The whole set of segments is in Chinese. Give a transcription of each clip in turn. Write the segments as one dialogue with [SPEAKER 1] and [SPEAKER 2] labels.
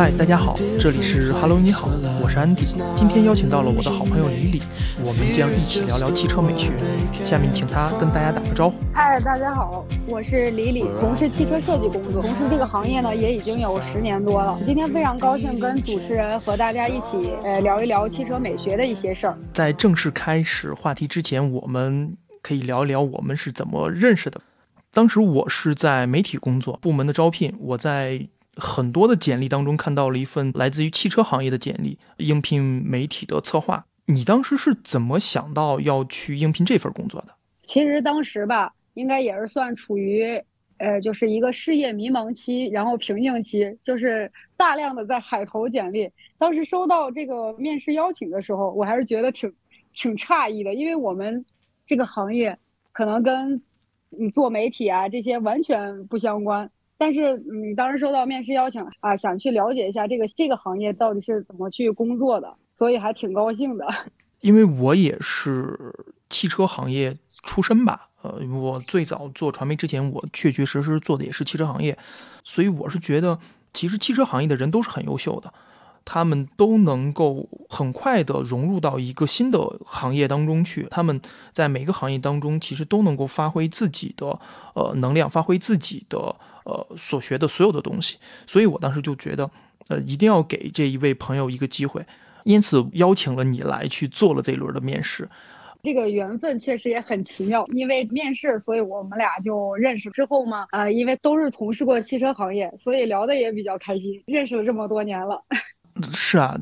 [SPEAKER 1] 嗨，大家好，这里是 Hello，你好，我是安迪。今天邀请到了我的好朋友李李，我们将一起聊聊汽车美学。下面请他跟大家打个招呼。
[SPEAKER 2] 嗨，大家好，我是李李，从事汽车设计工作，从事这个行业呢也已经有十年多了。今天非常高兴跟主持人和大家一起呃聊一聊汽车美学的一些事儿。
[SPEAKER 1] 在正式开始话题之前，我们可以聊一聊我们是怎么认识的。当时我是在媒体工作，部门的招聘，我在很多的简历当中看到了一份来自于汽车行业的简历，应聘媒体的策划。你当时是怎么想到要去应聘这份工作的？
[SPEAKER 2] 其实当时吧，应该也是算处于呃，就是一个事业迷茫期，然后瓶颈期，就是大量的在海投简历。当时收到这个面试邀请的时候，我还是觉得挺挺诧异的，因为我们这个行业可能跟你做媒体啊这些完全不相关，但是你当时收到面试邀请啊，想去了解一下这个这个行业到底是怎么去工作的，所以还挺高兴的。
[SPEAKER 1] 因为我也是汽车行业出身吧，呃，我最早做传媒之前，我确确实实做的也是汽车行业，所以我是觉得其实汽车行业的人都是很优秀的。他们都能够很快的融入到一个新的行业当中去。他们在每个行业当中，其实都能够发挥自己的呃能量，发挥自己的呃所学的所有的东西。所以我当时就觉得，呃，一定要给这一位朋友一个机会，因此邀请了你来去做了这一轮的面试。
[SPEAKER 2] 这个缘分确实也很奇妙，因为面试，所以我们俩就认识。之后嘛，呃，因为都是从事过汽车行业，所以聊的也比较开心。认识了这么多年了。
[SPEAKER 1] 是啊，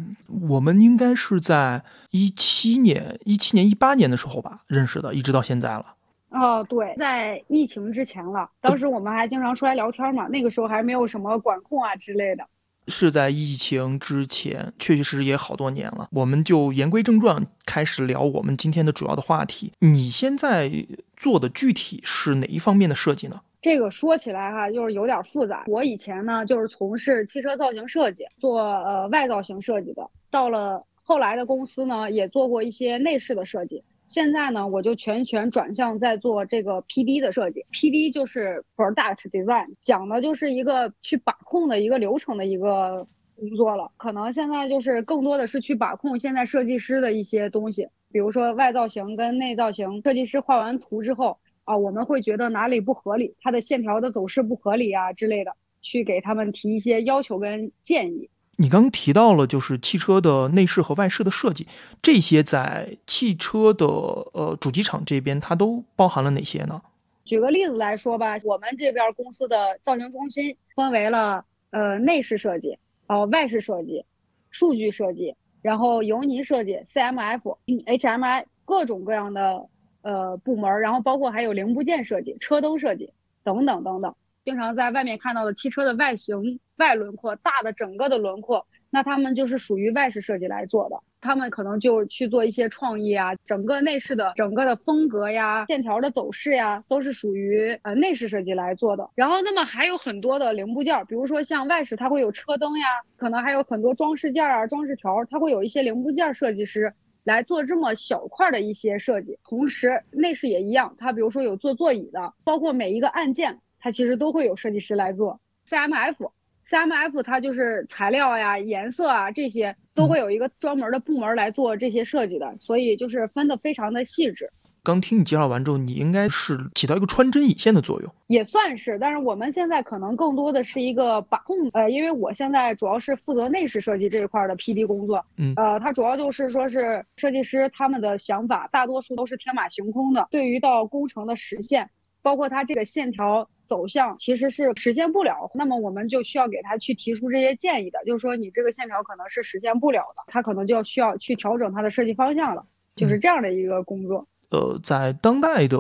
[SPEAKER 1] 我们应该是在一七年、一七年、一八年的时候吧认识的，一直到现在了。
[SPEAKER 2] 哦，对，在疫情之前了，当时我们还经常出来聊天嘛，那个时候还没有什么管控啊之类的。
[SPEAKER 1] 是在疫情之前，确确实实也好多年了。我们就言归正传，开始聊我们今天的主要的话题。你现在做的具体是哪一方面的设计呢？
[SPEAKER 2] 这个说起来哈，就是有点复杂。我以前呢，就是从事汽车造型设计，做呃外造型设计的。到了后来的公司呢，也做过一些内饰的设计。现在呢，我就全权转向在做这个 PD 的设计。PD 就是 Product Design，讲的就是一个去把控的一个流程的一个工作了。可能现在就是更多的是去把控现在设计师的一些东西，比如说外造型跟内造型，设计师画完图之后。啊，我们会觉得哪里不合理，它的线条的走势不合理啊之类的，去给他们提一些要求跟建议。
[SPEAKER 1] 你刚提到了就是汽车的内饰和外饰的设计，这些在汽车的呃主机厂这边它都包含了哪些呢？
[SPEAKER 2] 举个例子来说吧，我们这边公司的造型中心分为了呃内饰设计、呃外饰设计、数据设计，然后油泥设计、CMF、HMI 各种各样的。呃，部门，然后包括还有零部件设计、车灯设计等等等等。经常在外面看到的汽车的外形、外轮廓、大的整个的轮廓，那他们就是属于外饰设计来做的。他们可能就去做一些创意啊，整个内饰的整个的风格呀、线条的走势呀，都是属于呃内饰设计来做的。然后，那么还有很多的零部件，比如说像外饰，它会有车灯呀，可能还有很多装饰件啊、装饰条，它会有一些零部件设计师。来做这么小块的一些设计，同时内饰也一样。它比如说有做座椅的，包括每一个按键，它其实都会有设计师来做。CMF，CMF 它就是材料呀、颜色啊这些都会有一个专门的部门来做这些设计的，所以就是分的非常的细致。
[SPEAKER 1] 刚听你介绍完之后，你应该是起到一个穿针引线的作用，
[SPEAKER 2] 也算是。但是我们现在可能更多的是一个把控，呃，因为我现在主要是负责内饰设计这一块的 PD 工作，
[SPEAKER 1] 嗯，
[SPEAKER 2] 呃，它主要就是说是设计师他们的想法，大多数都是天马行空的，对于到工程的实现，包括它这个线条走向，其实是实现不了。那么我们就需要给他去提出这些建议的，就是说你这个线条可能是实现不了的，他可能就要需要去调整他的设计方向了，就是这样的一个工作。
[SPEAKER 1] 呃，在当代的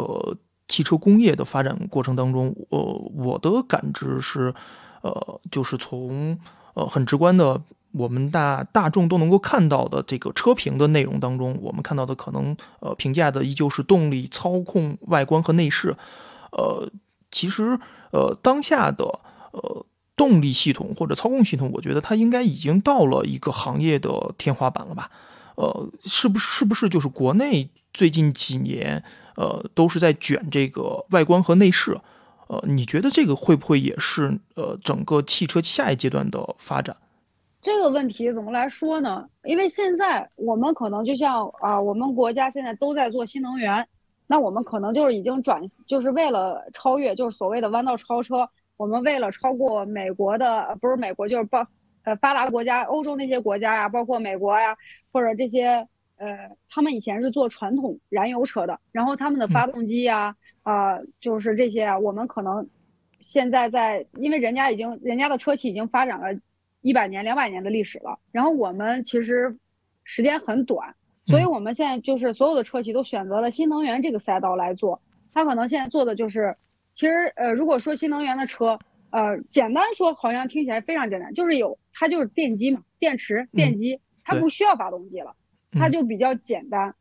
[SPEAKER 1] 汽车工业的发展过程当中，呃，我的感知是，呃，就是从呃很直观的，我们大大众都能够看到的这个车评的内容当中，我们看到的可能呃评价的依旧是动力、操控、外观和内饰。呃，其实呃当下的呃动力系统或者操控系统，我觉得它应该已经到了一个行业的天花板了吧？呃，是不是是不是就是国内？最近几年，呃，都是在卷这个外观和内饰，呃，你觉得这个会不会也是呃整个汽车下一阶段的发展？
[SPEAKER 2] 这个问题怎么来说呢？因为现在我们可能就像啊，我们国家现在都在做新能源，那我们可能就是已经转，就是为了超越，就是所谓的弯道超车。我们为了超过美国的，不是美国，就是包呃发达国家，欧洲那些国家呀，包括美国呀，或者这些呃，他们以前是做传统燃油车的，然后他们的发动机呀，啊，就是这些啊，我们可能现在在，因为人家已经人家的车企已经发展了。一百年、两百年的历史了，然后我们其实时间很短，所以我们现在就是所有的车企都选择了新能源这个赛道来做。它可能现在做的就是，其实呃，如果说新能源的车，呃，简单说好像听起来非常简单，就是有它就是电机嘛，电池、电机，它不需要发动机了，它就比较简单。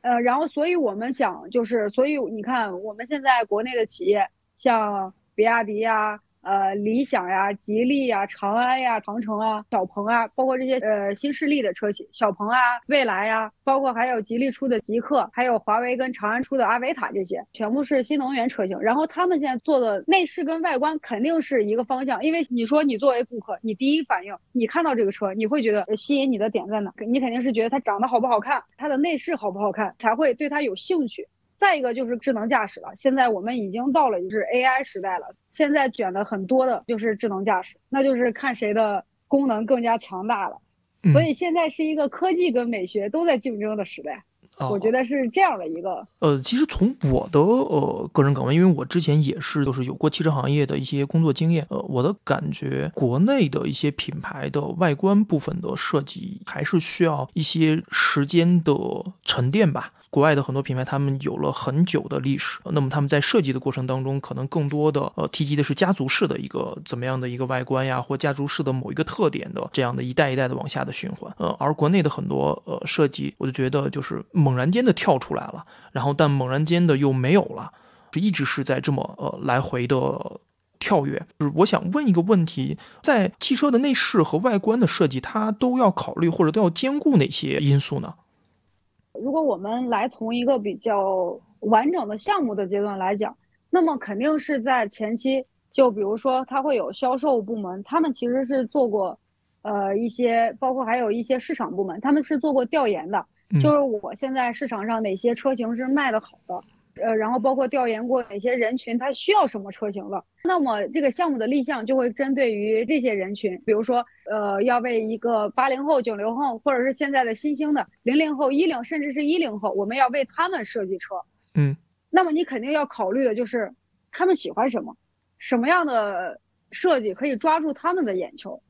[SPEAKER 2] 呃，然后所以我们想就是，所以你看我们现在国内的企业，像比亚迪呀。呃，理想呀，吉利呀，长安呀，长城啊，小鹏啊，包括这些呃新势力的车企，小鹏啊，蔚来呀，包括还有吉利出的极氪，还有华为跟长安出的阿维塔，这些全部是新能源车型。然后他们现在做的内饰跟外观肯定是一个方向，因为你说你作为顾客，你第一反应，你看到这个车，你会觉得吸引你的点在哪？你肯定是觉得它长得好不好看，它的内饰好不好看，才会对它有兴趣。再一个就是智能驾驶了，现在我们已经到了就是 AI 时代了，现在卷的很多的就是智能驾驶，那就是看谁的功能更加强大了。所以现在是一个科技跟美学都在竞争的时代，我觉得是这样的一个。
[SPEAKER 1] 呃，其实从我的呃个人岗位，因为我之前也是就是有过汽车行业的一些工作经验，呃，我的感觉国内的一些品牌的外观部分的设计还是需要一些时间的沉淀吧。国外的很多品牌，他们有了很久的历史，那么他们在设计的过程当中，可能更多的呃提及的是家族式的一个怎么样的一个外观呀，或家族式的某一个特点的这样的一代一代的往下的循环。呃，而国内的很多呃设计，我就觉得就是猛然间的跳出来了，然后但猛然间的又没有了，就一直是在这么呃来回的跳跃。就是我想问一个问题，在汽车的内饰和外观的设计，它都要考虑或者都要兼顾哪些因素呢？
[SPEAKER 2] 如果我们来从一个比较完整的项目的阶段来讲，那么肯定是在前期，就比如说它会有销售部门，他们其实是做过，呃一些，包括还有一些市场部门，他们是做过调研的，就是我现在市场上哪些车型是卖的好的。呃，然后包括调研过哪些人群，他需要什么车型了。那么这个项目的立项就会针对于这些人群，比如说，呃，要为一个八零后、九零后，或者是现在的新兴的零零后、一零甚至是一零后，我们要为他们设计车。
[SPEAKER 1] 嗯，
[SPEAKER 2] 那么你肯定要考虑的就是他们喜欢什么，什么样的设计可以抓住他们的眼球。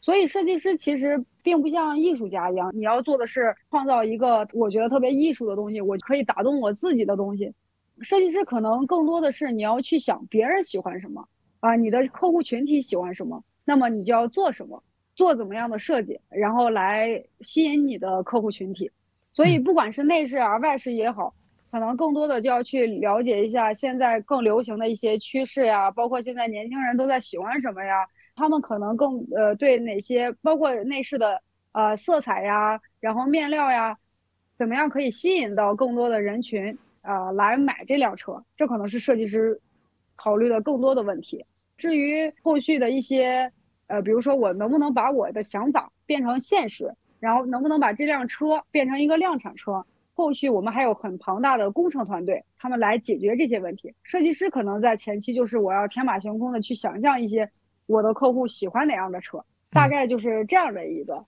[SPEAKER 2] 所以设计师其实并不像艺术家一样，你要做的是创造一个我觉得特别艺术的东西，我可以打动我自己的东西。设计师可能更多的是你要去想别人喜欢什么啊，你的客户群体喜欢什么，那么你就要做什么，做怎么样的设计，然后来吸引你的客户群体。所以不管是内饰啊、外饰也好，可能更多的就要去了解一下现在更流行的一些趋势呀，包括现在年轻人都在喜欢什么呀。他们可能更呃对哪些，包括内饰的呃色彩呀，然后面料呀，怎么样可以吸引到更多的人群啊来买这辆车？这可能是设计师考虑的更多的问题。至于后续的一些呃，比如说我能不能把我的想法变成现实，然后能不能把这辆车变成一个量产车？后续我们还有很庞大的工程团队，他们来解决这些问题。设计师可能在前期就是我要天马行空的去想象一些。我的客户喜欢哪样的车，大概就是这样的一个。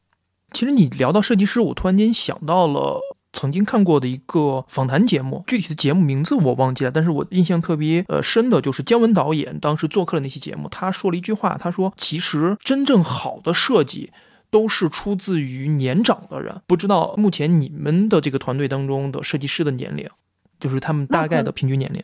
[SPEAKER 1] 其实你聊到设计师，我突然间想到了曾经看过的一个访谈节目，具体的节目名字我忘记了，但是我印象特别呃深的就是姜文导演当时做客的那期节目，他说了一句话，他说：“其实真正好的设计都是出自于年长的人。”不知道目前你们的这个团队当中的设计师的年龄，就是他们大概的平均年龄。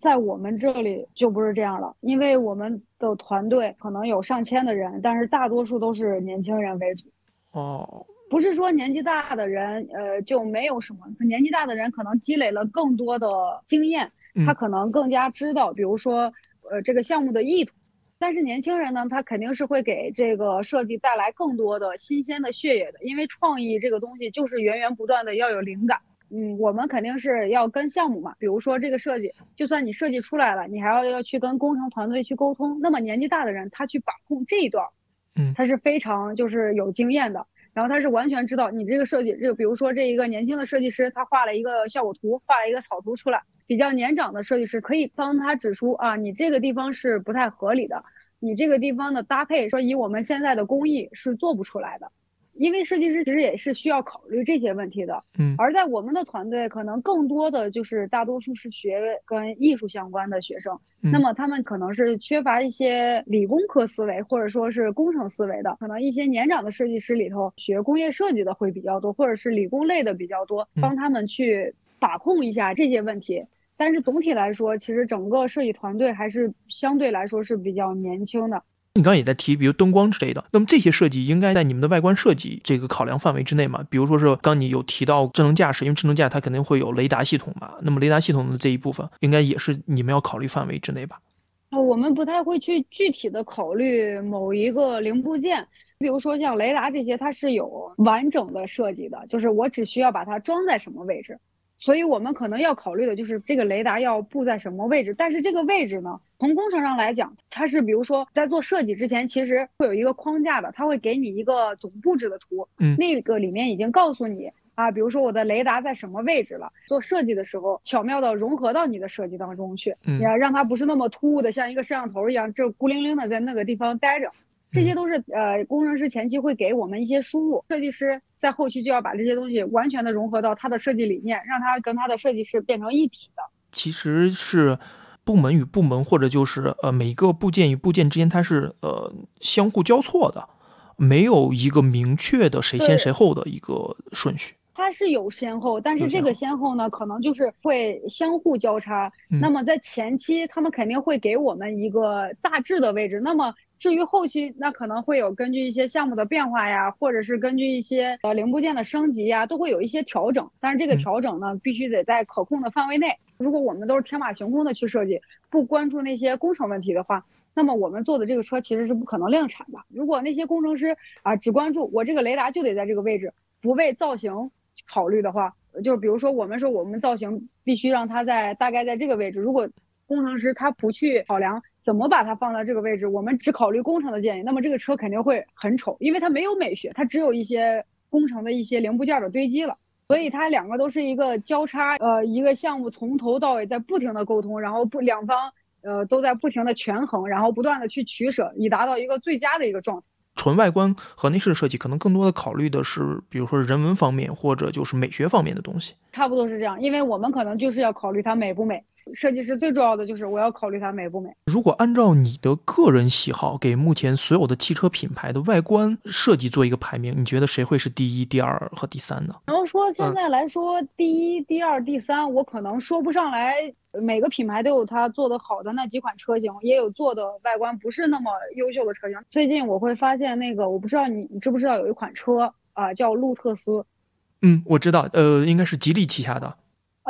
[SPEAKER 2] 在我们这里就不是这样了，因为我们的团队可能有上千的人，但是大多数都是年轻人为主。
[SPEAKER 1] 哦，
[SPEAKER 2] 不是说年纪大的人，呃，就没有什么。年纪大的人可能积累了更多的经验，他可能更加知道，比如说，呃，这个项目的意图。但是年轻人呢，他肯定是会给这个设计带来更多的新鲜的血液的，因为创意这个东西就是源源不断的要有灵感。嗯，我们肯定是要跟项目嘛，比如说这个设计，就算你设计出来了，你还要要去跟工程团队去沟通。那么年纪大的人，他去把控这一段，
[SPEAKER 1] 嗯，
[SPEAKER 2] 他是非常就是有经验的。然后他是完全知道你这个设计，就比如说这一个年轻的设计师，他画了一个效果图，画了一个草图出来，比较年长的设计师可以帮他指出啊，你这个地方是不太合理的，你这个地方的搭配说以我们现在的工艺是做不出来的。因为设计师其实也是需要考虑这些问题的，
[SPEAKER 1] 嗯，
[SPEAKER 2] 而在我们的团队，可能更多的就是大多数是学跟艺术相关的学生，那么他们可能是缺乏一些理工科思维或者说是工程思维的，可能一些年长的设计师里头学工业设计的会比较多，或者是理工类的比较多，帮他们去把控一下这些问题。但是总体来说，其实整个设计团队还是相对来说是比较年轻的。
[SPEAKER 1] 你刚刚也在提，比如灯光之类的，那么这些设计应该在你们的外观设计这个考量范围之内嘛？比如说是刚你有提到智能驾驶，因为智能驾驶它肯定会有雷达系统嘛，那么雷达系统的这一部分应该也是你们要考虑范围之内吧？
[SPEAKER 2] 啊我们不太会去具体的考虑某一个零部件，比如说像雷达这些，它是有完整的设计的，就是我只需要把它装在什么位置。所以我们可能要考虑的就是这个雷达要布在什么位置，但是这个位置呢，从工程上来讲，它是比如说在做设计之前，其实会有一个框架的，它会给你一个总布置的图，
[SPEAKER 1] 嗯，
[SPEAKER 2] 那个里面已经告诉你啊，比如说我的雷达在什么位置了，做设计的时候巧妙的融合到你的设计当中去，
[SPEAKER 1] 嗯，
[SPEAKER 2] 要让它不是那么突兀的，像一个摄像头一样，这孤零零的在那个地方待着。这些都是呃，工程师前期会给我们一些输入，设计师在后期就要把这些东西完全的融合到他的设计理念，让他跟他的设计师变成一体的。
[SPEAKER 1] 其实是部门与部门，或者就是呃每个部件与部件之间，它是呃相互交错的，没有一个明确的谁先谁后的一个顺序。
[SPEAKER 2] 它是有先后，但是这个先后呢，可能就是会相互交叉。那么在前期，他们肯定会给我们一个大致的位置。那么至于后期，那可能会有根据一些项目的变化呀，或者是根据一些呃零部件的升级呀，都会有一些调整。但是这个调整呢，必须得在可控的范围内。如果我们都是天马行空的去设计，不关注那些工程问题的话，那么我们做的这个车其实是不可能量产的。如果那些工程师啊只关注我这个雷达就得在这个位置，不为造型考虑的话，就比如说我们说我们造型必须让它在大概在这个位置，如果工程师他不去考量。怎么把它放到这个位置？我们只考虑工程的建议，那么这个车肯定会很丑，因为它没有美学，它只有一些工程的一些零部件的堆积了。所以它两个都是一个交叉，呃，一个项目从头到尾在不停的沟通，然后不两方呃都在不停的权衡，然后不断的去取舍，以达到一个最佳的一个状态。
[SPEAKER 1] 纯外观和内饰设计可能更多的考虑的是，比如说人文方面或者就是美学方面的东西。
[SPEAKER 2] 差不多是这样，因为我们可能就是要考虑它美不美。设计师最重要的就是我要考虑它美不美。
[SPEAKER 1] 如果按照你的个人喜好，给目前所有的汽车品牌的外观设计做一个排名，你觉得谁会是第一、第二和第三呢？
[SPEAKER 2] 然后说现在来说，第一、第二、第三，我可能说不上来。每个品牌都有它做的好的那几款车型，也有做的外观不是那么优秀的车型。最近我会发现那个，我不知道你你知不知道有一款车啊，叫路特斯。
[SPEAKER 1] 嗯，我知道，呃，应该是吉利旗下的。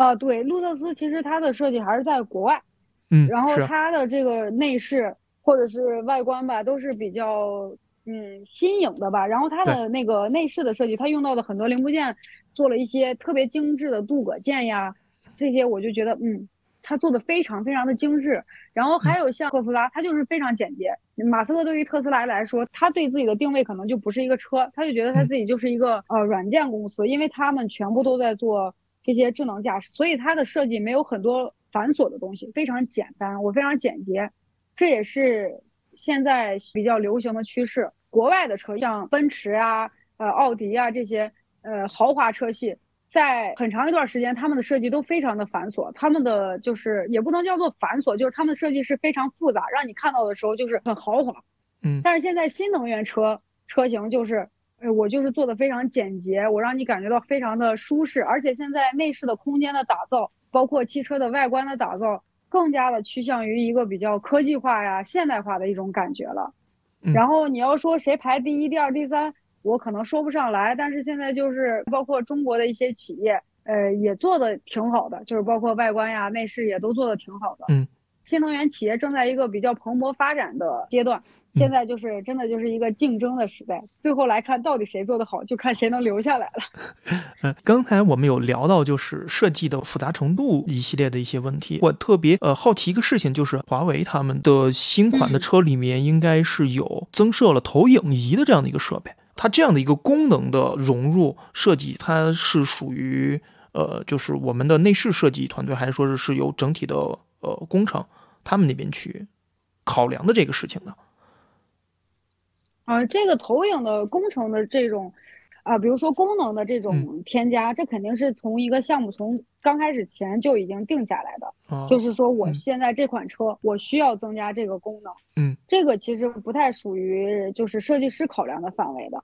[SPEAKER 2] 啊，对，路特斯其实它的设计还是在国外，
[SPEAKER 1] 嗯，
[SPEAKER 2] 然后它的这个内饰或者是外观吧，都是比较嗯新颖的吧。然后它的那个内饰的设计，它用到的很多零部件，做了一些特别精致的镀铬件呀，这些我就觉得嗯，它做的非常非常的精致。然后还有像特斯拉，它就是非常简洁。马斯克对于特斯拉来说，他对自己的定位可能就不是一个车，他就觉得他自己就是一个呃软件公司，因为他们全部都在做。这些智能驾驶，所以它的设计没有很多繁琐的东西，非常简单，我非常简洁，这也是现在比较流行的趋势。国外的车，像奔驰啊、呃奥迪啊这些呃豪华车系，在很长一段时间，他们的设计都非常的繁琐，他们的就是也不能叫做繁琐，就是他们的设计是非常复杂，让你看到的时候就是很豪华。
[SPEAKER 1] 嗯，
[SPEAKER 2] 但是现在新能源车车型就是。呃，我就是做的非常简洁，我让你感觉到非常的舒适，而且现在内饰的空间的打造，包括汽车的外观的打造，更加的趋向于一个比较科技化呀、现代化的一种感觉了。然后你要说谁排第一、第二、第三，我可能说不上来，但是现在就是包括中国的一些企业，呃，也做的挺好的，就是包括外观呀、内饰也都做的挺好的。
[SPEAKER 1] 嗯。
[SPEAKER 2] 新能源企业正在一个比较蓬勃发展的阶段。现在就是真的就是一个竞争的时代，最后来看到底谁做得好，就看谁能留下来了。
[SPEAKER 1] 嗯，刚才我们有聊到就是设计的复杂程度一系列的一些问题，我特别呃好奇一个事情，就是华为他们的新款的车里面应该是有增设了投影仪的这样的一个设备，它这样的一个功能的融入设计，它是属于呃就是我们的内饰设计团队，还是说是是由整体的呃工程他们那边去考量的这个事情呢？
[SPEAKER 2] 啊，这个投影的工程的这种，啊，比如说功能的这种添加，这肯定是从一个项目从刚开始前就已经定下来的。就是说，我现在这款车我需要增加这个功能。
[SPEAKER 1] 嗯，
[SPEAKER 2] 这个其实不太属于就是设计师考量的范围的。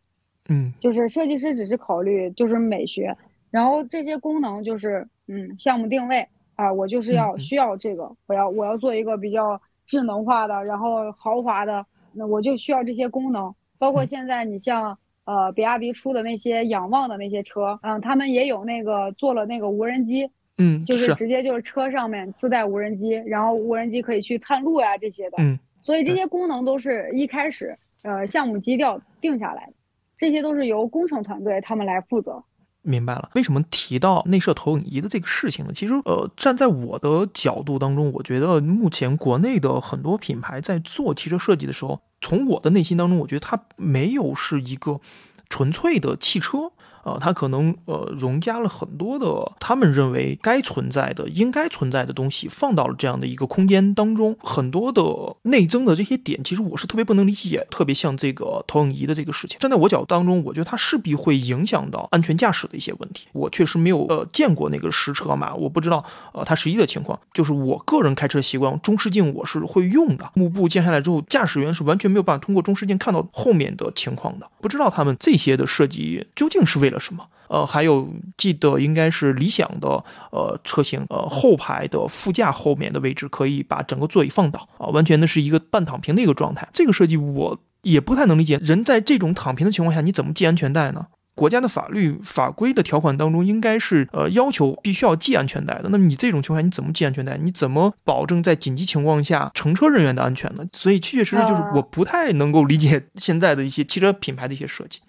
[SPEAKER 1] 嗯，
[SPEAKER 2] 就是设计师只是考虑就是美学，然后这些功能就是嗯项目定位啊，我就是要需要这个，我要我要做一个比较智能化的，然后豪华的。那我就需要这些功能，包括现在你像呃比亚迪出的那些仰望的那些车，嗯，他们也有那个做了那个无人机，
[SPEAKER 1] 嗯，
[SPEAKER 2] 就是直接就是车上面自带无人机，然后无人机可以去探路呀这些的，
[SPEAKER 1] 嗯，
[SPEAKER 2] 所以这些功能都是一开始呃项目基调定下来的，这些都是由工程团队他们来负责。
[SPEAKER 1] 明白了，为什么提到内设投影仪的这个事情呢？其实，呃，站在我的角度当中，我觉得目前国内的很多品牌在做汽车设计的时候，从我的内心当中，我觉得它没有是一个纯粹的汽车。呃，它可能呃融加了很多的他们认为该存在的、应该存在的东西，放到了这样的一个空间当中。很多的内增的这些点，其实我是特别不能理解。特别像这个投影仪的这个事情，站在我角度当中，我觉得它势必会影响到安全驾驶的一些问题。我确实没有呃见过那个实车嘛，我不知道呃它实际的情况。就是我个人开车习惯，中视镜我是会用的。幕布降下来之后，驾驶员是完全没有办法通过中视镜看到后面的情况的。不知道他们这些的设计究竟是为了。什么？呃，还有记得应该是理想的呃车型，呃后排的副驾后面的位置可以把整个座椅放倒啊，完全的是一个半躺平的一个状态。这个设计我也不太能理解，人在这种躺平的情况下，你怎么系安全带呢？国家的法律法规的条款当中应该是呃要求必须要系安全带的。那么你这种情况下你怎么系安全带？你怎么保证在紧急情况下乘车人员的安全呢？所以确确实实就是我不太能够理解现在的一些汽车品牌的一些设计。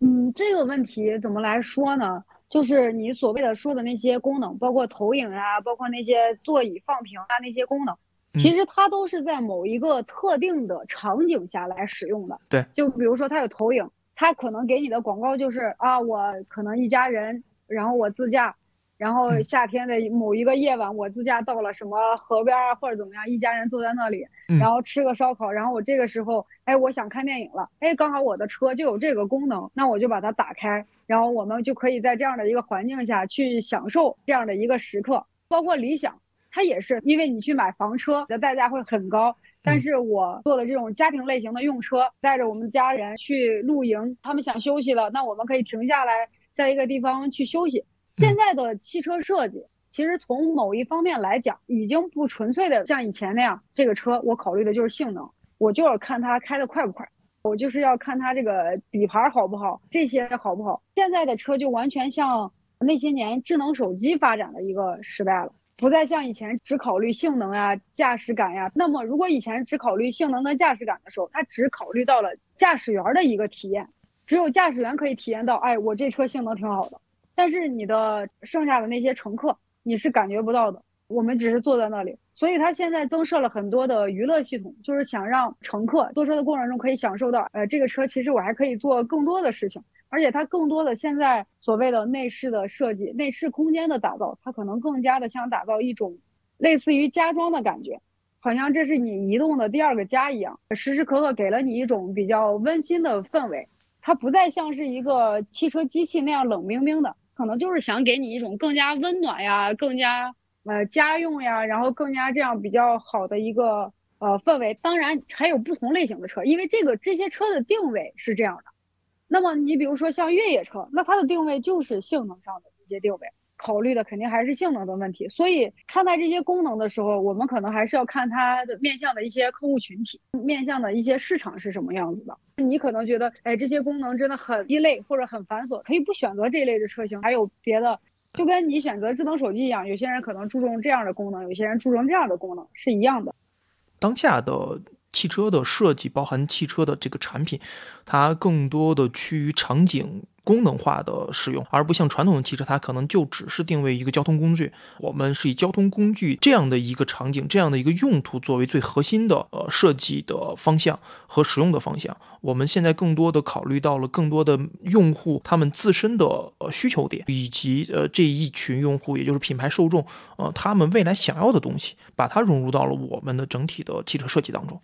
[SPEAKER 2] 嗯，这个问题怎么来说呢？就是你所谓的说的那些功能，包括投影啊，包括那些座椅放平啊那些功能，其实它都是在某一个特定的场景下来使用的。
[SPEAKER 1] 对，
[SPEAKER 2] 就比如说它有投影，它可能给你的广告就是啊，我可能一家人，然后我自驾。然后夏天的某一个夜晚，我自驾到了什么河边啊，或者怎么样，一家人坐在那里，然后吃个烧烤。然后我这个时候，哎，我想看电影了，哎，刚好我的车就有这个功能，那我就把它打开，然后我们就可以在这样的一个环境下去享受这样的一个时刻。包括理想，它也是，因为你去买房车的代价会很高，但是我做了这种家庭类型的用车，带着我们家人去露营，他们想休息了，那我们可以停下来，在一个地方去休息。现在的汽车设计，其实从某一方面来讲，已经不纯粹的像以前那样，这个车我考虑的就是性能，我就是看它开的快不快，我就是要看它这个底盘好不好，这些好不好。现在的车就完全像那些年智能手机发展的一个时代了，不再像以前只考虑性能呀、驾驶感呀。那么如果以前只考虑性能跟驾驶感的时候，它只考虑到了驾驶员的一个体验，只有驾驶员可以体验到，哎，我这车性能挺好的。但是你的剩下的那些乘客，你是感觉不到的。我们只是坐在那里，所以他现在增设了很多的娱乐系统，就是想让乘客坐车的过程中可以享受到，呃，这个车其实我还可以做更多的事情，而且它更多的现在所谓的内饰的设计、内饰空间的打造，它可能更加的想打造一种类似于家装的感觉，好像这是你移动的第二个家一样，时时刻刻给了你一种比较温馨的氛围，它不再像是一个汽车机器那样冷冰冰的。可能就是想给你一种更加温暖呀，更加呃家用呀，然后更加这样比较好的一个呃氛围。当然还有不同类型的车，因为这个这些车的定位是这样的。那么你比如说像越野车，那它的定位就是性能上的一些定位。考虑的肯定还是性能的问题，所以看待这些功能的时候，我们可能还是要看它的面向的一些客户群体，面向的一些市场是什么样子的。你可能觉得，哎，这些功能真的很鸡肋或者很繁琐，可以不选择这一类的车型，还有别的就跟你选择智能手机一样，有些人可能注重这样的功能，有些人注重这样的功能，是一样的。
[SPEAKER 1] 当下的汽车的设计，包含汽车的这个产品，它更多的趋于场景。功能化的使用，而不像传统的汽车，它可能就只是定位一个交通工具。我们是以交通工具这样的一个场景、这样的一个用途作为最核心的呃设计的方向和使用的方向。我们现在更多的考虑到了更多的用户他们自身的呃需求点，以及呃这一群用户，也就是品牌受众，呃他们未来想要的东西，把它融入到了我们的整体的汽车设计当中。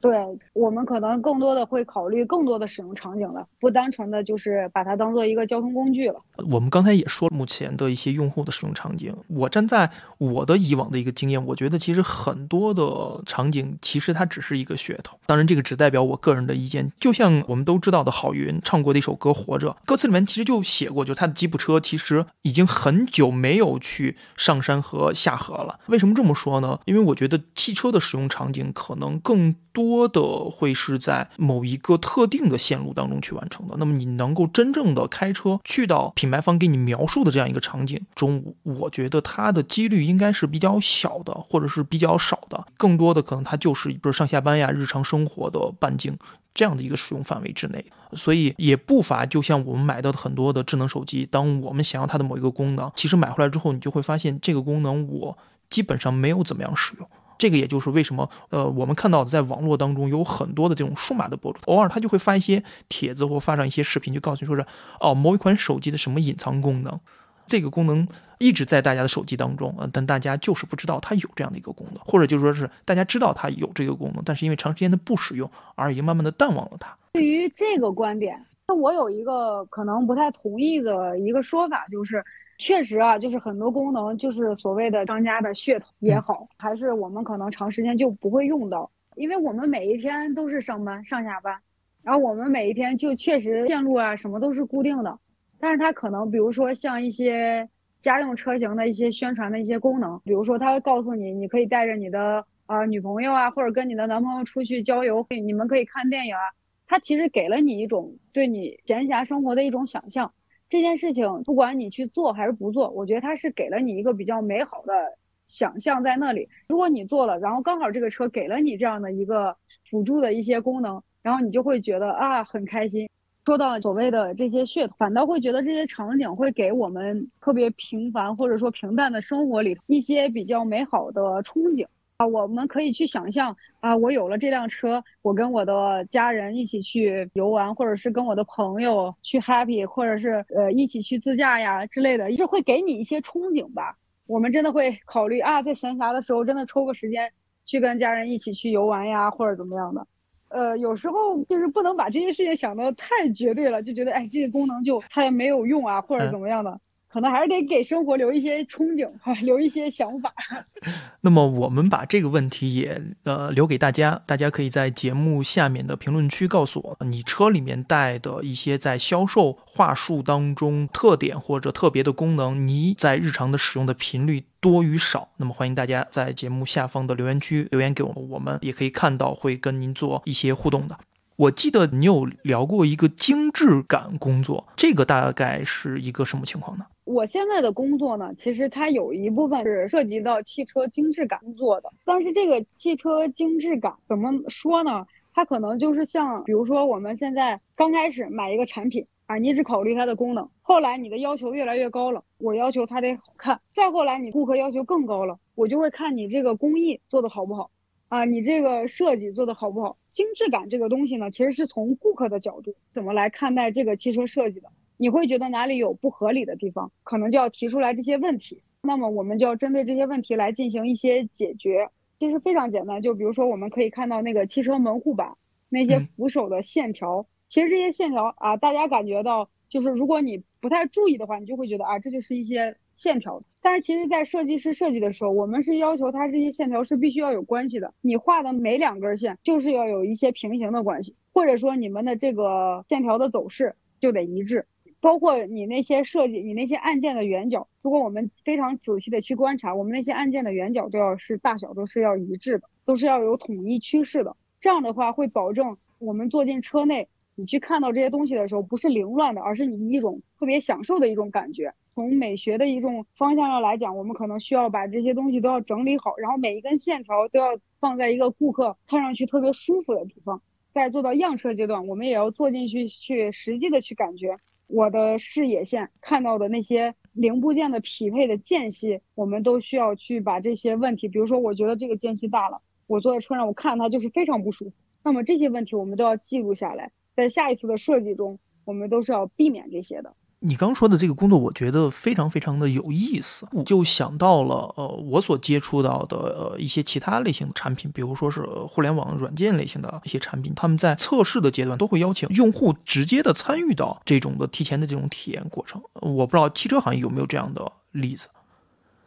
[SPEAKER 2] 对我们可能更多的会考虑更多的使用场景了，不单纯的就是把它当做一个交通工具了。
[SPEAKER 1] 我们刚才也说了，目前的一些用户的使用场景，我站在我的以往的一个经验，我觉得其实很多的场景其实它只是一个噱头。当然，这个只代表我个人的意见。就像我们都知道的郝云唱过的一首歌《活着》，歌词里面其实就写过，就他的吉普车其实已经很久没有去上山和下河了。为什么这么说呢？因为我觉得汽车的使用场景可能更多。多的会是在某一个特定的线路当中去完成的。那么你能够真正的开车去到品牌方给你描述的这样一个场景中，我觉得它的几率应该是比较小的，或者是比较少的。更多的可能它就是比如上下班呀、日常生活的半径这样的一个使用范围之内。所以也不乏就像我们买到的很多的智能手机，当我们想要它的某一个功能，其实买回来之后，你就会发现这个功能我基本上没有怎么样使用。这个也就是为什么，呃，我们看到的在网络当中有很多的这种数码的博主，偶尔他就会发一些帖子或发上一些视频，就告诉你说是，哦，某一款手机的什么隐藏功能，这个功能一直在大家的手机当中，呃，但大家就是不知道它有这样的一个功能，或者就说是大家知道它有这个功能，但是因为长时间的不使用，而已经慢慢的淡忘了它。
[SPEAKER 2] 对于这个观点，那我有一个可能不太同意的一个说法，就是。确实啊，就是很多功能，就是所谓的商家的噱头也好，还是我们可能长时间就不会用到，因为我们每一天都是上班上下班，然后我们每一天就确实线路啊什么都是固定的，但是它可能比如说像一些家用车型的一些宣传的一些功能，比如说它会告诉你，你可以带着你的啊女朋友啊，或者跟你的男朋友出去郊游，你们可以看电影啊，它其实给了你一种对你闲暇生活的一种想象。这件事情，不管你去做还是不做，我觉得它是给了你一个比较美好的想象在那里。如果你做了，然后刚好这个车给了你这样的一个辅助的一些功能，然后你就会觉得啊很开心。说到所谓的这些噱头，反倒会觉得这些场景会给我们特别平凡或者说平淡的生活里一些比较美好的憧憬。啊，我们可以去想象啊，我有了这辆车，我跟我的家人一起去游玩，或者是跟我的朋友去 happy，或者是呃一起去自驾呀之类的，就会给你一些憧憬吧。我们真的会考虑啊，在闲暇的时候，真的抽个时间去跟家人一起去游玩呀，或者怎么样的。呃，有时候就是不能把这些事情想得太绝对了，就觉得哎，这个功能就它也没有用啊，或者怎么样的。可能还是得给生活留一些憧憬，留一些想法。
[SPEAKER 1] 那么我们把这个问题也呃留给大家，大家可以在节目下面的评论区告诉我，你车里面带的一些在销售话术当中特点或者特别的功能，你在日常的使用的频率多与少。那么欢迎大家在节目下方的留言区留言给我们，我们也可以看到，会跟您做一些互动的。我记得你有聊过一个精致感工作，这个大概是一个什么情况呢？
[SPEAKER 2] 我现在的工作呢，其实它有一部分是涉及到汽车精致感做的。但是这个汽车精致感怎么说呢？它可能就是像，比如说我们现在刚开始买一个产品啊，你只考虑它的功能，后来你的要求越来越高了，我要求它得好看，再后来你顾客要求更高了，我就会看你这个工艺做的好不好。啊，你这个设计做的好不好？精致感这个东西呢，其实是从顾客的角度怎么来看待这个汽车设计的。你会觉得哪里有不合理的地方，可能就要提出来这些问题。那么我们就要针对这些问题来进行一些解决。其实非常简单，就比如说我们可以看到那个汽车门护板那些扶手的线条，其实这些线条啊，大家感觉到就是如果你不太注意的话，你就会觉得啊，这就是一些线条。但是其实，在设计师设计的时候，我们是要求它这些线条是必须要有关系的。你画的每两根线就是要有一些平行的关系，或者说你们的这个线条的走势就得一致。包括你那些设计，你那些按键的圆角，如果我们非常仔细的去观察，我们那些按键的圆角都要是大小都是要一致的，都是要有统一趋势的。这样的话会保证我们坐进车内，你去看到这些东西的时候不是凌乱的，而是你一种特别享受的一种感觉。从美学的一种方向上来讲，我们可能需要把这些东西都要整理好，然后每一根线条都要放在一个顾客看上去特别舒服的地方。在做到样车阶段，我们也要坐进去，去实际的去感觉我的视野线看到的那些零部件的匹配的间隙，我们都需要去把这些问题，比如说我觉得这个间隙大了，我坐在车上我看它就是非常不舒服。那么这些问题我们都要记录下来，在下一次的设计中，我们都是要避免这些的。
[SPEAKER 1] 你刚说的这个工作，我觉得非常非常的有意思，就想到了呃，我所接触到的呃一些其他类型的产品，比如说是互联网软件类型的一些产品，他们在测试的阶段都会邀请用户直接的参与到这种的提前的这种体验过程。我不知道汽车行业有没有这样的例子。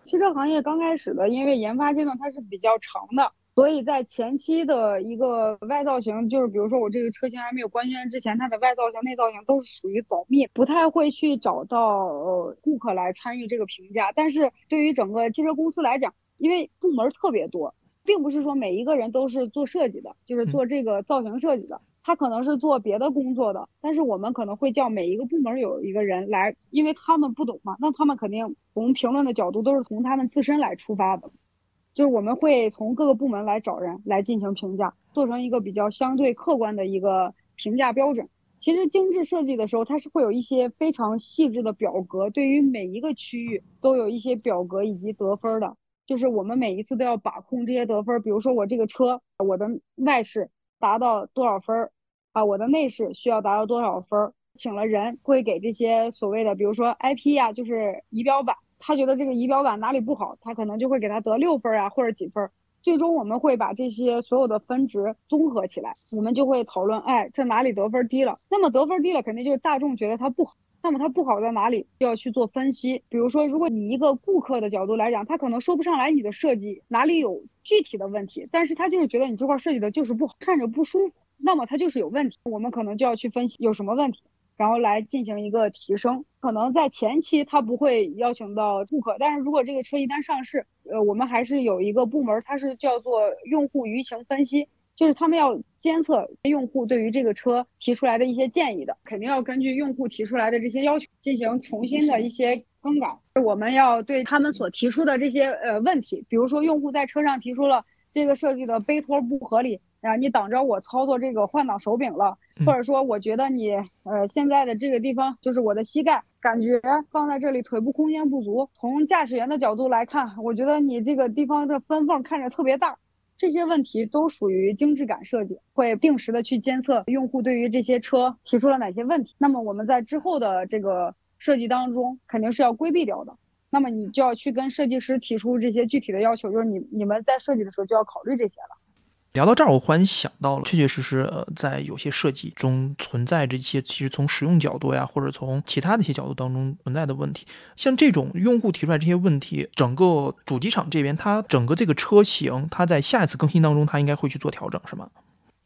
[SPEAKER 2] 汽车行业刚开始的，因为研发阶段它是比较长的。所以在前期的一个外造型，就是比如说我这个车型还没有官宣之前，它的外造型、内造型都是属于保密，不太会去找到呃顾客来参与这个评价。但是对于整个汽车公司来讲，因为部门特别多，并不是说每一个人都是做设计的，就是做这个造型设计的，他可能是做别的工作的。但是我们可能会叫每一个部门有一个人来，因为他们不懂嘛，那他们肯定从评论的角度都是从他们自身来出发的。就是我们会从各个部门来找人来进行评价，做成一个比较相对客观的一个评价标准。其实精致设计的时候，它是会有一些非常细致的表格，对于每一个区域都有一些表格以及得分的。就是我们每一次都要把控这些得分，比如说我这个车，我的外饰达到多少分儿啊，我的内饰需要达到多少分儿，请了人会给这些所谓的，比如说 IP 呀，就是仪表板。他觉得这个仪表板哪里不好，他可能就会给他得六分啊，或者几分。最终我们会把这些所有的分值综合起来，我们就会讨论，哎，这哪里得分低了？那么得分低了，肯定就是大众觉得它不好。那么它不好在哪里，就要去做分析。比如说，如果你一个顾客的角度来讲，他可能说不上来你的设计哪里有具体的问题，但是他就是觉得你这块设计的就是不好，看着不舒服，那么它就是有问题。我们可能就要去分析有什么问题。然后来进行一个提升，可能在前期他不会邀请到顾客，但是如果这个车一旦上市，呃，我们还是有一个部门，它是叫做用户舆情分析，就是他们要监测用户对于这个车提出来的一些建议的，肯定要根据用户提出来的这些要求进行重新的一些更改。我们要对他们所提出的这些呃问题，比如说用户在车上提出了这个设计的杯托不合理。啊，你挡着我操作这个换挡手柄了，或者说我觉得你呃现在的这个地方就是我的膝盖，感觉放在这里腿部空间不足。从驾驶员的角度来看，我觉得你这个地方的分缝看着特别大。这些问题都属于精致感设计，会定时的去监测用户对于这些车提出了哪些问题。那么我们在之后的这个设计当中肯定是要规避掉的。那么你就要去跟设计师提出这些具体的要求，就是你你们在设计的时候就要考虑这些了。
[SPEAKER 1] 聊到这儿，我忽然想到了，确确实实，呃，在有些设计中存在着一些，其实从使用角度呀，或者从其他的一些角度当中存在的问题。像这种用户提出来这些问题，整个主机厂这边，它整个这个车型，它在下一次更新当中，它应该会去做调整，是吗？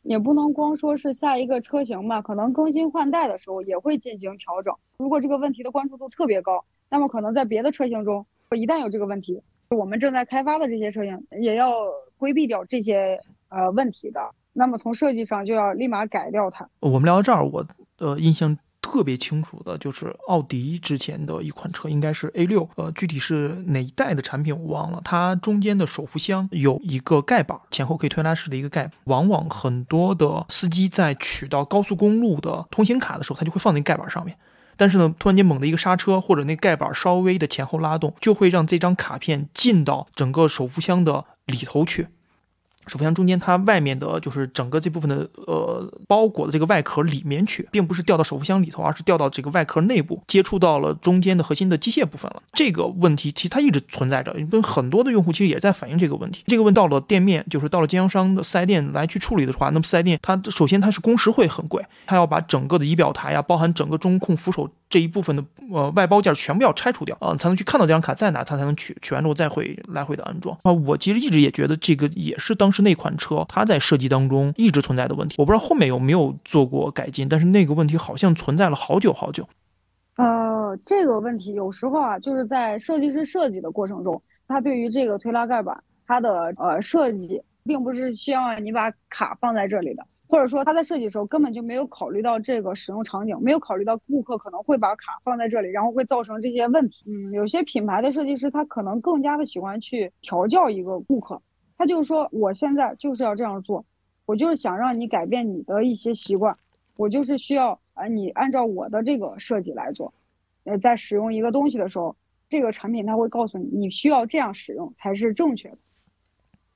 [SPEAKER 2] 也不能光说是下一个车型吧，可能更新换代的时候也会进行调整。如果这个问题的关注度特别高，那么可能在别的车型中，一旦有这个问题，我们正在开发的这些车型也要规避掉这些。呃，问题的，那么从设计上就要立马改掉它。
[SPEAKER 1] 我们聊到这儿，我的印象特别清楚的就是奥迪之前的一款车，应该是 A 六，呃，具体是哪一代的产品我忘了。它中间的手扶箱有一个盖板，前后可以推拉式的一个盖。往往很多的司机在取到高速公路的通行卡的时候，他就会放在盖板上面。但是呢，突然间猛的一个刹车，或者那盖板稍微的前后拉动，就会让这张卡片进到整个手扶箱的里头去。手扶箱中间，它外面的就是整个这部分的呃包裹的这个外壳里面去，并不是掉到手扶箱里头，而是掉到这个外壳内部，接触到了中间的核心的机械部分了。这个问题其实它一直存在着，跟很多的用户其实也在反映这个问题。这个问到了店面，就是到了经销商的四 S 店来去处理的话，那么四 S 店它首先它是工时会很贵，它要把整个的仪表台呀，包含整个中控扶手。这一部分的呃外包件全部要拆除掉啊，才能去看到这张卡在哪，它才能取取完之后再会来回的安装啊。我其实一直也觉得这个也是当时那款车它在设计当中一直存在的问题。我不知道后面有没有做过改进，但是那个问题好像存在了好久好久。
[SPEAKER 2] 呃，这个问题有时候啊，就是在设计师设计的过程中，他对于这个推拉盖板它的呃设计，并不是需要你把卡放在这里的。或者说他在设计的时候根本就没有考虑到这个使用场景，没有考虑到顾客可能会把卡放在这里，然后会造成这些问题。嗯，有些品牌的设计师他可能更加的喜欢去调教一个顾客，他就是说我现在就是要这样做，我就是想让你改变你的一些习惯，我就是需要啊你按照我的这个设计来做。呃，在使用一个东西的时候，这个产品它会告诉你，你需要这样使用才是正确的。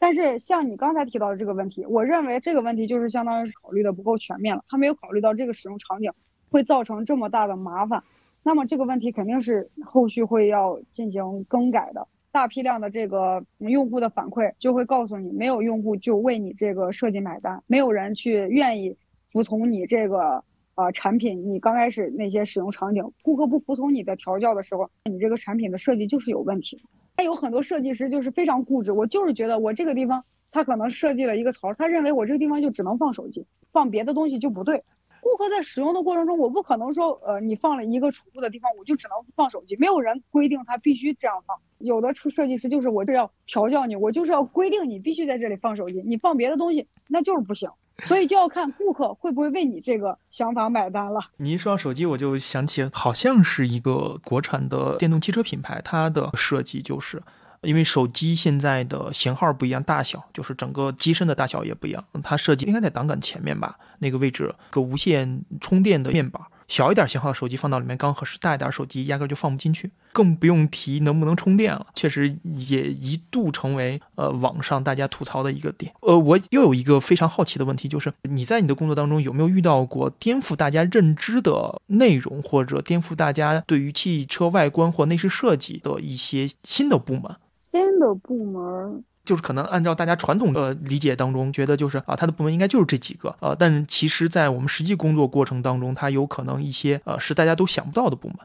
[SPEAKER 2] 但是像你刚才提到的这个问题，我认为这个问题就是相当于是考虑的不够全面了，他没有考虑到这个使用场景会造成这么大的麻烦。那么这个问题肯定是后续会要进行更改的。大批量的这个用户的反馈就会告诉你，没有用户就为你这个设计买单，没有人去愿意服从你这个。呃，产品你刚开始那些使用场景，顾客不服从你的调教的时候，你这个产品的设计就是有问题。他有很多设计师就是非常固执，我就是觉得我这个地方他可能设计了一个槽，他认为我这个地方就只能放手机，放别的东西就不对。顾客在使用的过程中，我不可能说，呃，你放了一个储物的地方，我就只能放手机，没有人规定他必须这样放。有的设计师就是我是要调教你，我就是要规定你必须在这里放手机，你放别的东西那就是不行。所以就要看顾客会不会为你这个想法买单了。
[SPEAKER 1] 你一说到手机，我就想起好像是一个国产的电动汽车品牌，它的设计就是因为手机现在的型号不一样，大小就是整个机身的大小也不一样，它设计应该在挡杆前面吧，那个位置个无线充电的面板。小一点型号的手机放到里面刚合适，大一点手机压根就放不进去，更不用提能不能充电了。确实也一度成为呃网上大家吐槽的一个点。呃，我又有一个非常好奇的问题，就是你在你的工作当中有没有遇到过颠覆大家认知的内容，或者颠覆大家对于汽车外观或内饰设计的一些新的部门？
[SPEAKER 2] 新的部门。
[SPEAKER 1] 就是可能按照大家传统的理解当中，觉得就是啊，他的部门应该就是这几个，呃，但其实，在我们实际工作过程当中，它有可能一些呃是大家都想不到的部门。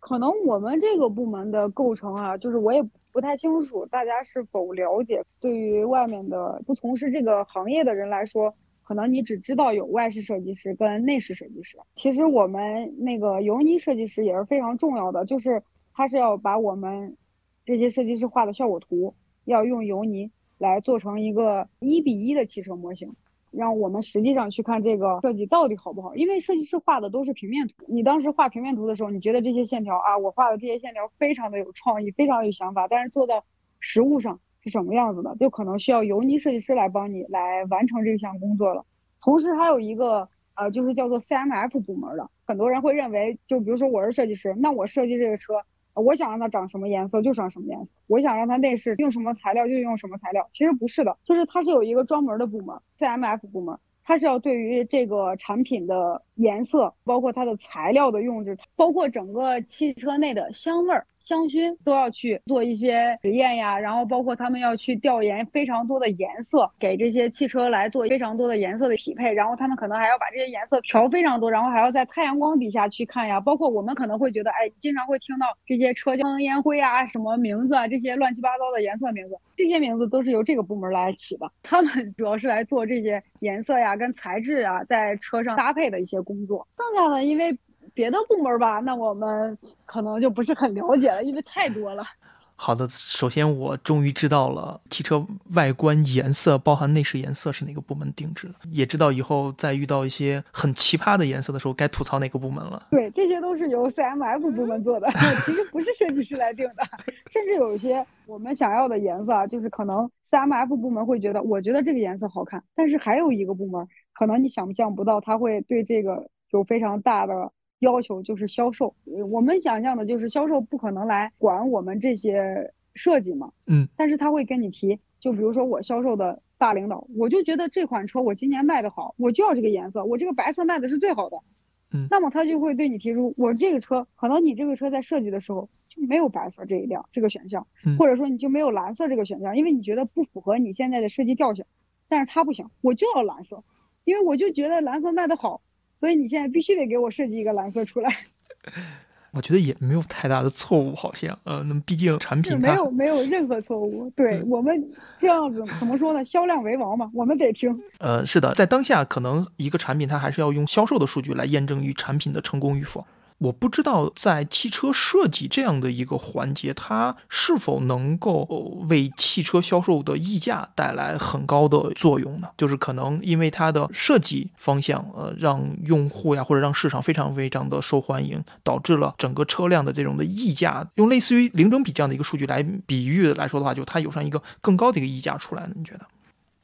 [SPEAKER 2] 可能我们这个部门的构成啊，就是我也不太清楚大家是否了解。对于外面的不从事这个行业的人来说，可能你只知道有外饰设计师跟内饰设计师。其实我们那个油泥设计师也是非常重要的，就是他是要把我们这些设计师画的效果图。要用油泥来做成一个一比一的汽车模型，让我们实际上去看这个设计到底好不好。因为设计师画的都是平面图，你当时画平面图的时候，你觉得这些线条啊，我画的这些线条非常的有创意，非常有想法，但是做到实物上是什么样子的，就可能需要油泥设计师来帮你来完成这项工作了。同时还有一个呃，就是叫做 CMF 部门的，很多人会认为，就比如说我是设计师，那我设计这个车。我想让它长什么颜色就长什么颜色，我想让它内饰用什么材料就用什么材料。其实不是的，就是它是有一个专门的部门，CMF 部门。它是要对于这个产品的颜色，包括它的材料的用质，包括整个汽车内的香味儿、香薰，都要去做一些实验呀。然后包括他们要去调研非常多的颜色，给这些汽车来做非常多的颜色的匹配。然后他们可能还要把这些颜色调非常多，然后还要在太阳光底下去看呀。包括我们可能会觉得，哎，经常会听到这些车间烟灰啊，什么名字啊，这些乱七八糟的颜色名字，这些名字都是由这个部门来起的。他们主要是来做这些颜色呀。跟材质啊，在车上搭配的一些工作，剩下的因为别的部门吧，那我们可能就不是很了解了，因为太多了。
[SPEAKER 1] 好的，首先我终于知道了汽车外观颜色，包含内饰颜色是哪个部门定制的，也知道以后再遇到一些很奇葩的颜色的时候，该吐槽哪个部门了。
[SPEAKER 2] 对，这些都是由 CMF 部门做的，其实不是设计师来定的，甚至有一些我们想要的颜色，就是可能 CMF 部门会觉得，我觉得这个颜色好看，但是还有一个部门，可能你想象不到，他会对这个有非常大的。要求就是销售，我们想象的就是销售不可能来管我们这些设计嘛，
[SPEAKER 1] 嗯，
[SPEAKER 2] 但是他会跟你提，就比如说我销售的大领导，我就觉得这款车我今年卖的好，我就要这个颜色，我这个白色卖的是最好的，
[SPEAKER 1] 嗯，
[SPEAKER 2] 那么他就会对你提出，我这个车可能你这个车在设计的时候就没有白色这一辆这个选项，或者说你就没有蓝色这个选项，因为你觉得不符合你现在的设计调性，但是他不行，我就要蓝色，因为我就觉得蓝色卖的好。所以你现在必须得给我设计一个蓝色出来，
[SPEAKER 1] 我觉得也没有太大的错误，好像，呃，那么毕竟产品
[SPEAKER 2] 没有没有任何错误，对我们这样子怎么说呢？销量为王嘛，我们得听。
[SPEAKER 1] 呃，是的，在当下，可能一个产品它还是要用销售的数据来验证于产品的成功与否。我不知道在汽车设计这样的一个环节，它是否能够为汽车销售的溢价带来很高的作用呢？就是可能因为它的设计方向，呃，让用户呀或者让市场非常非常的受欢迎，导致了整个车辆的这种的溢价，用类似于零整比这样的一个数据来比喻来说的话，就它有上一个更高的一个溢价出来呢？你觉得？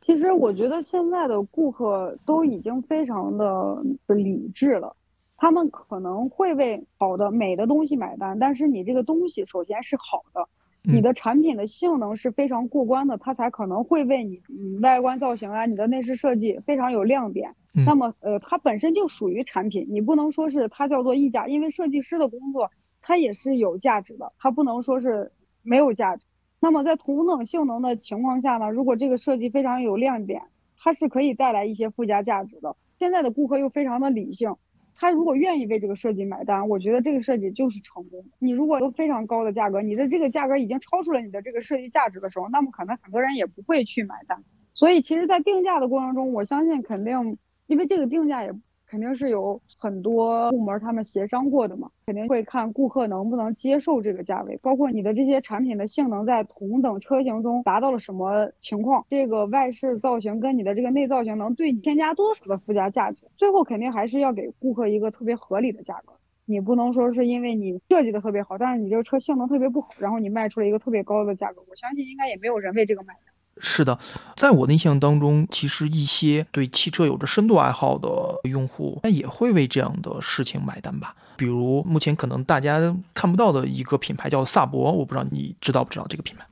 [SPEAKER 2] 其实我觉得现在的顾客都已经非常的理智了。他们可能会为好的美的东西买单，但是你这个东西首先是好的，你的产品的性能是非常过关的，它才可能会为你外观造型啊、你的内饰设计非常有亮点。那么，呃，它本身就属于产品，你不能说是它叫做溢价，因为设计师的工作它也是有价值的，它不能说是没有价值。那么在同等性能的情况下呢，如果这个设计非常有亮点，它是可以带来一些附加价值的。现在的顾客又非常的理性。他如果愿意为这个设计买单，我觉得这个设计就是成功。你如果有非常高的价格，你的这个价格已经超出了你的这个设计价值的时候，那么可能很多人也不会去买单。所以，其实，在定价的过程中，我相信肯定，因为这个定价也。肯定是有很多部门他们协商过的嘛，肯定会看顾客能不能接受这个价位，包括你的这些产品的性能在同等车型中达到了什么情况，这个外饰造型跟你的这个内造型能对你添加多少的附加价值，最后肯定还是要给顾客一个特别合理的价格，你不能说是因为你设计的特别好，但是你这个车性能特别不好，然后你卖出了一个特别高的价格，我相信应该也没有人为这个买单。
[SPEAKER 1] 是的，在我的印象当中，其实一些对汽车有着深度爱好的用户，那也会为这样的事情买单吧。比如目前可能大家看不到的一个品牌叫萨博，我不知道你知道不知道这个品牌？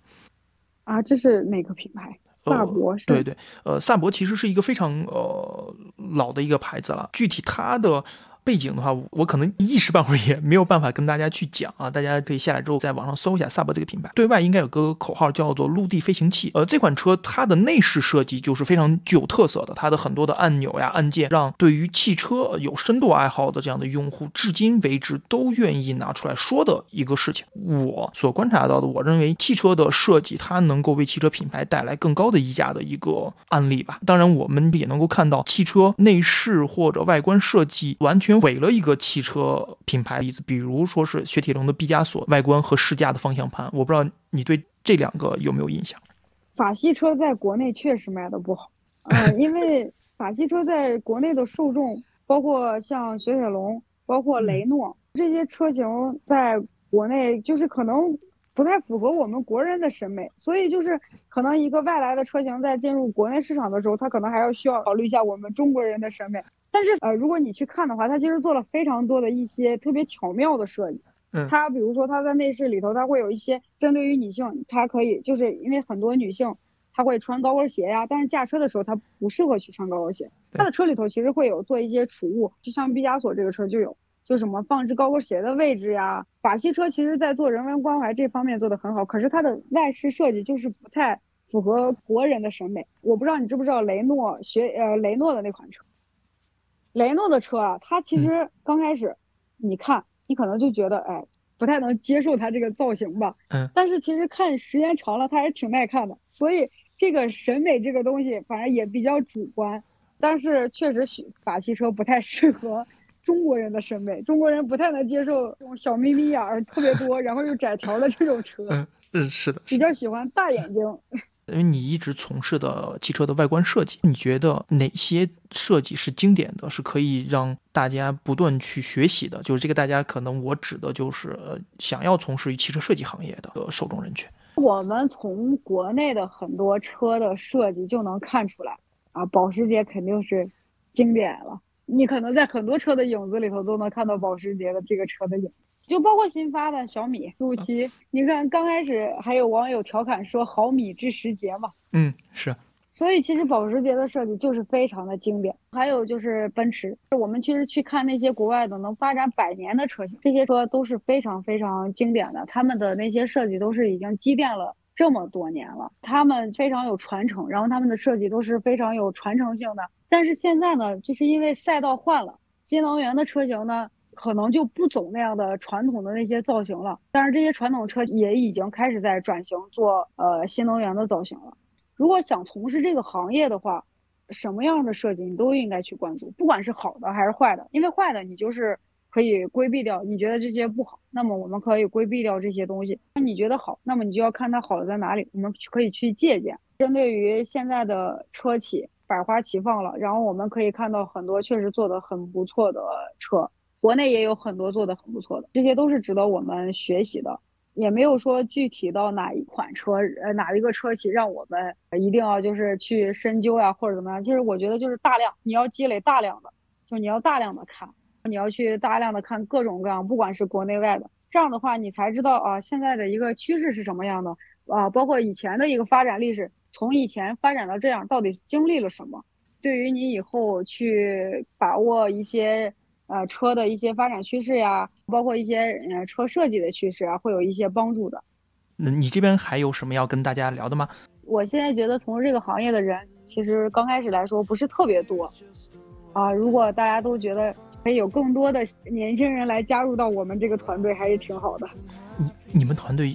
[SPEAKER 2] 啊，这是哪个品牌？萨博是？
[SPEAKER 1] 对对，呃，萨博其实是一个非常呃老的一个牌子了。具体它的。背景的话，我可能一时半会儿也没有办法跟大家去讲啊，大家可以下来之后在网上搜一下萨博这个品牌。对外应该有个口号叫做“陆地飞行器”。呃，这款车它的内饰设计就是非常具有特色的，它的很多的按钮呀、按键，让对于汽车有深度爱好的这样的用户，至今为止都愿意拿出来说的一个事情。我所观察到的，我认为汽车的设计它能够为汽车品牌带来更高的溢价的一个案例吧。当然，我们也能够看到汽车内饰或者外观设计完全。毁了一个汽车品牌例子，比如说是雪铁龙的毕加索外观和试驾的方向盘，我不知道你对这两个有没有印象？
[SPEAKER 2] 法系车在国内确实卖的不好，嗯，因为法系车在国内的受众，包括像雪铁龙，包括雷诺这些车型，在国内就是可能不太符合我们国人的审美，所以就是可能一个外来的车型在进入国内市场的时候，它可能还要需要考虑一下我们中国人的审美。但是呃，如果你去看的话，它其实做了非常多的一些特别巧妙的设计。
[SPEAKER 1] 嗯，
[SPEAKER 2] 它比如说它在内饰里头，它会有一些针对于女性，它可以就是因为很多女性她会穿高跟鞋呀，但是驾车的时候她不适合去穿高跟鞋。它的车里头其实会有做一些储物，就像毕加索这个车就有，就什么放置高跟鞋的位置呀。法系车其实在做人文关怀这方面做得很好，可是它的外饰设计就是不太符合国人的审美。我不知道你知不知道雷诺学呃雷诺的那款车。雷诺的车啊，它其实刚开始，你看，你可能就觉得，哎，不太能接受它这个造型吧。
[SPEAKER 1] 嗯。
[SPEAKER 2] 但是其实看时间长了，它还是挺耐看的。所以这个审美这个东西，反正也比较主观。但是确实，法系车不太适合中国人的审美，中国人不太能接受这种小眯眯眼儿特别多，然后又窄条的这种车。
[SPEAKER 1] 嗯，是的。
[SPEAKER 2] 比较喜欢大眼睛。
[SPEAKER 1] 因为你一直从事的汽车的外观设计，你觉得哪些设计是经典的，是可以让大家不断去学习的？就是这个，大家可能我指的就是想要从事于汽车设计行业的受众人群。
[SPEAKER 2] 我们从国内的很多车的设计就能看出来啊，保时捷肯定是经典了。你可能在很多车的影子里头都能看到保时捷的这个车的影子。就包括新发的小米、五七，你看刚开始还有网友调侃说“毫米之时节”嘛，
[SPEAKER 1] 嗯，是。
[SPEAKER 2] 所以其实保时捷的设计就是非常的经典。还有就是奔驰，我们其实去看那些国外的能发展百年的车型，这些车都是非常非常经典的，他们的那些设计都是已经积淀了这么多年了，他们非常有传承，然后他们的设计都是非常有传承性的。但是现在呢，就是因为赛道换了，新能源的车型呢。可能就不走那样的传统的那些造型了，但是这些传统车也已经开始在转型做呃新能源的造型了。如果想从事这个行业的话，什么样的设计你都应该去关注，不管是好的还是坏的，因为坏的你就是。可以规避掉。你觉得这些不好，那么我们可以规避掉这些东西。那你觉得好，那么你就要看它好的在哪里，我们可以去借鉴。针对于现在的车企，百花齐放了，然后我们可以看到很多确实做的很不错的车，国内也有很多做的很不错的，这些都是值得我们学习的。也没有说具体到哪一款车，呃，哪一个车企让我们一定要就是去深究呀，或者怎么样。其实我觉得就是大量，你要积累大量的，就你要大量的看，你要去大量的看各种各样，不管是国内外的，这样的话你才知道啊现在的一个趋势是什么样的啊，包括以前的一个发展历史，从以前发展到这样，到底经历了什么，对于你以后去把握一些。呃，车的一些发展趋势呀，包括一些呃车设计的趋势啊，会有一些帮助的。
[SPEAKER 1] 那你这边还有什么要跟大家聊的吗？
[SPEAKER 2] 我现在觉得从事这个行业的人，其实刚开始来说不是特别多啊。如果大家都觉得可以有更多的年轻人来加入到我们这个团队，还是挺好的。
[SPEAKER 1] 你你们团队？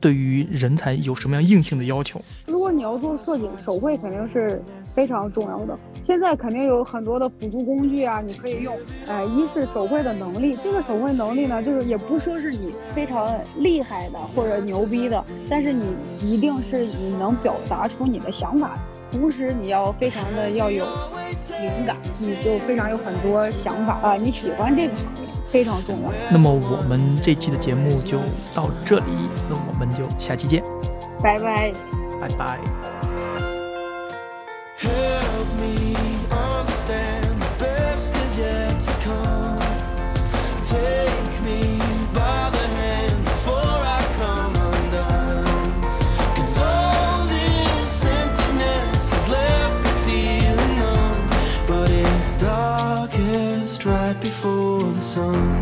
[SPEAKER 1] 对于人才有什么样硬性的要求？
[SPEAKER 2] 如果你要做设计，手绘肯定是非常重要的。现在肯定有很多的辅助工具啊，你可以用。呃，一是手绘的能力，这个手绘能力呢，就是也不说是你非常厉害的或者牛逼的，但是你一定是你能表达出你的想法，同时你要非常的要有灵感，你就非常有很多想法啊，你喜欢这个行业。非常重要。
[SPEAKER 1] 那么我们这期的节目就到这里，那我们就下期见，
[SPEAKER 2] 拜拜，
[SPEAKER 1] 拜拜。sun.